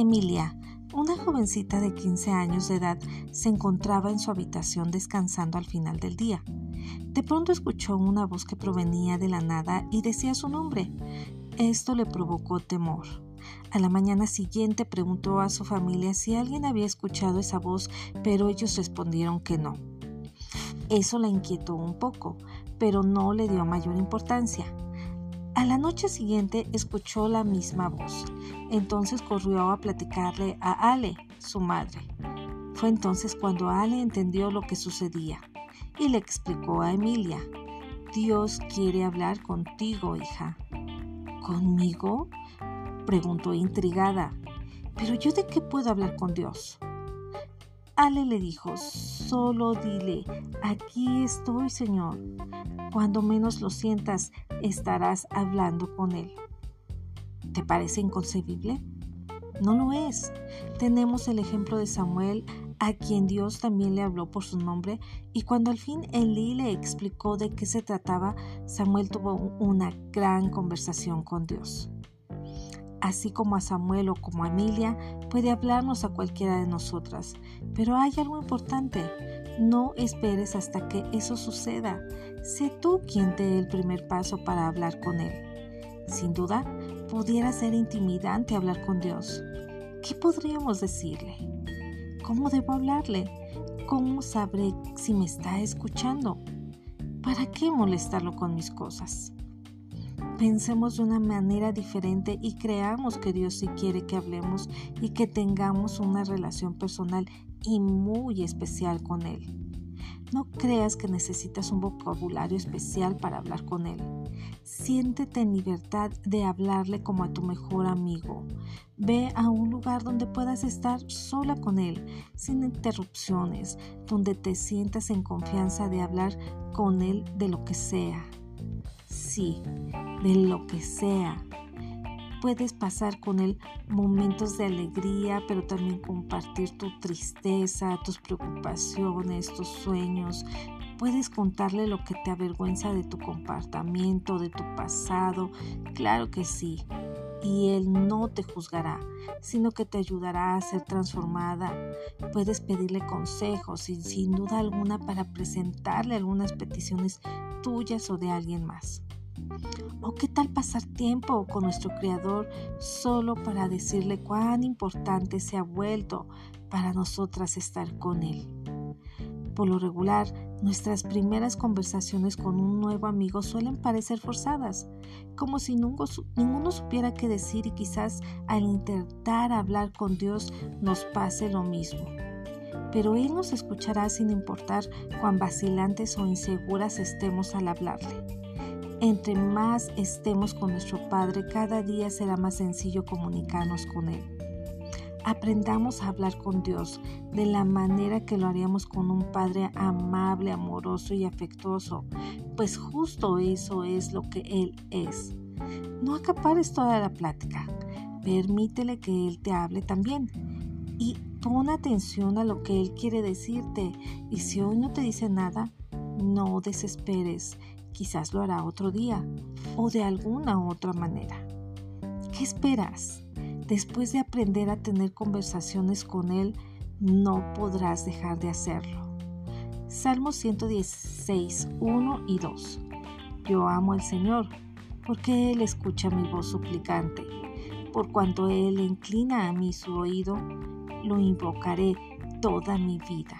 Emilia, una jovencita de 15 años de edad, se encontraba en su habitación descansando al final del día. De pronto escuchó una voz que provenía de la nada y decía su nombre. Esto le provocó temor. A la mañana siguiente preguntó a su familia si alguien había escuchado esa voz, pero ellos respondieron que no. Eso la inquietó un poco, pero no le dio mayor importancia. A la noche siguiente escuchó la misma voz. Entonces corrió a platicarle a Ale, su madre. Fue entonces cuando Ale entendió lo que sucedía y le explicó a Emilia, Dios quiere hablar contigo, hija. ¿Conmigo? preguntó intrigada. ¿Pero yo de qué puedo hablar con Dios? Ale le dijo, solo dile, aquí estoy, Señor. Cuando menos lo sientas, estarás hablando con Él. ¿Te parece inconcebible? No lo es. Tenemos el ejemplo de Samuel, a quien Dios también le habló por su nombre, y cuando al fin Elí le explicó de qué se trataba, Samuel tuvo una gran conversación con Dios así como a Samuel o como a Emilia, puede hablarnos a cualquiera de nosotras. Pero hay algo importante, no esperes hasta que eso suceda. Sé tú quien dé el primer paso para hablar con Él. Sin duda, pudiera ser intimidante hablar con Dios. ¿Qué podríamos decirle? ¿Cómo debo hablarle? ¿Cómo sabré si me está escuchando? ¿Para qué molestarlo con mis cosas? Pensemos de una manera diferente y creamos que Dios sí quiere que hablemos y que tengamos una relación personal y muy especial con Él. No creas que necesitas un vocabulario especial para hablar con Él. Siéntete en libertad de hablarle como a tu mejor amigo. Ve a un lugar donde puedas estar sola con Él, sin interrupciones, donde te sientas en confianza de hablar con Él de lo que sea sí, de lo que sea. Puedes pasar con él momentos de alegría, pero también compartir tu tristeza, tus preocupaciones, tus sueños. Puedes contarle lo que te avergüenza de tu comportamiento, de tu pasado. Claro que sí. Y Él no te juzgará, sino que te ayudará a ser transformada. Puedes pedirle consejos y sin duda alguna para presentarle algunas peticiones tuyas o de alguien más. ¿O qué tal pasar tiempo con nuestro Creador solo para decirle cuán importante se ha vuelto para nosotras estar con Él? Por lo regular, nuestras primeras conversaciones con un nuevo amigo suelen parecer forzadas, como si ninguno supiera qué decir y quizás al intentar hablar con Dios nos pase lo mismo. Pero Él nos escuchará sin importar cuán vacilantes o inseguras estemos al hablarle. Entre más estemos con nuestro Padre, cada día será más sencillo comunicarnos con Él. Aprendamos a hablar con Dios de la manera que lo haríamos con un Padre amable, amoroso y afectuoso, pues justo eso es lo que Él es. No acapares toda la plática, permítele que Él te hable también y pon atención a lo que Él quiere decirte y si hoy no te dice nada, no desesperes Quizás lo hará otro día o de alguna otra manera. ¿Qué esperas? Después de aprender a tener conversaciones con Él, no podrás dejar de hacerlo. Salmo 116, 1 y 2. Yo amo al Señor, porque Él escucha mi voz suplicante. Por cuanto Él inclina a mí su oído, lo invocaré toda mi vida.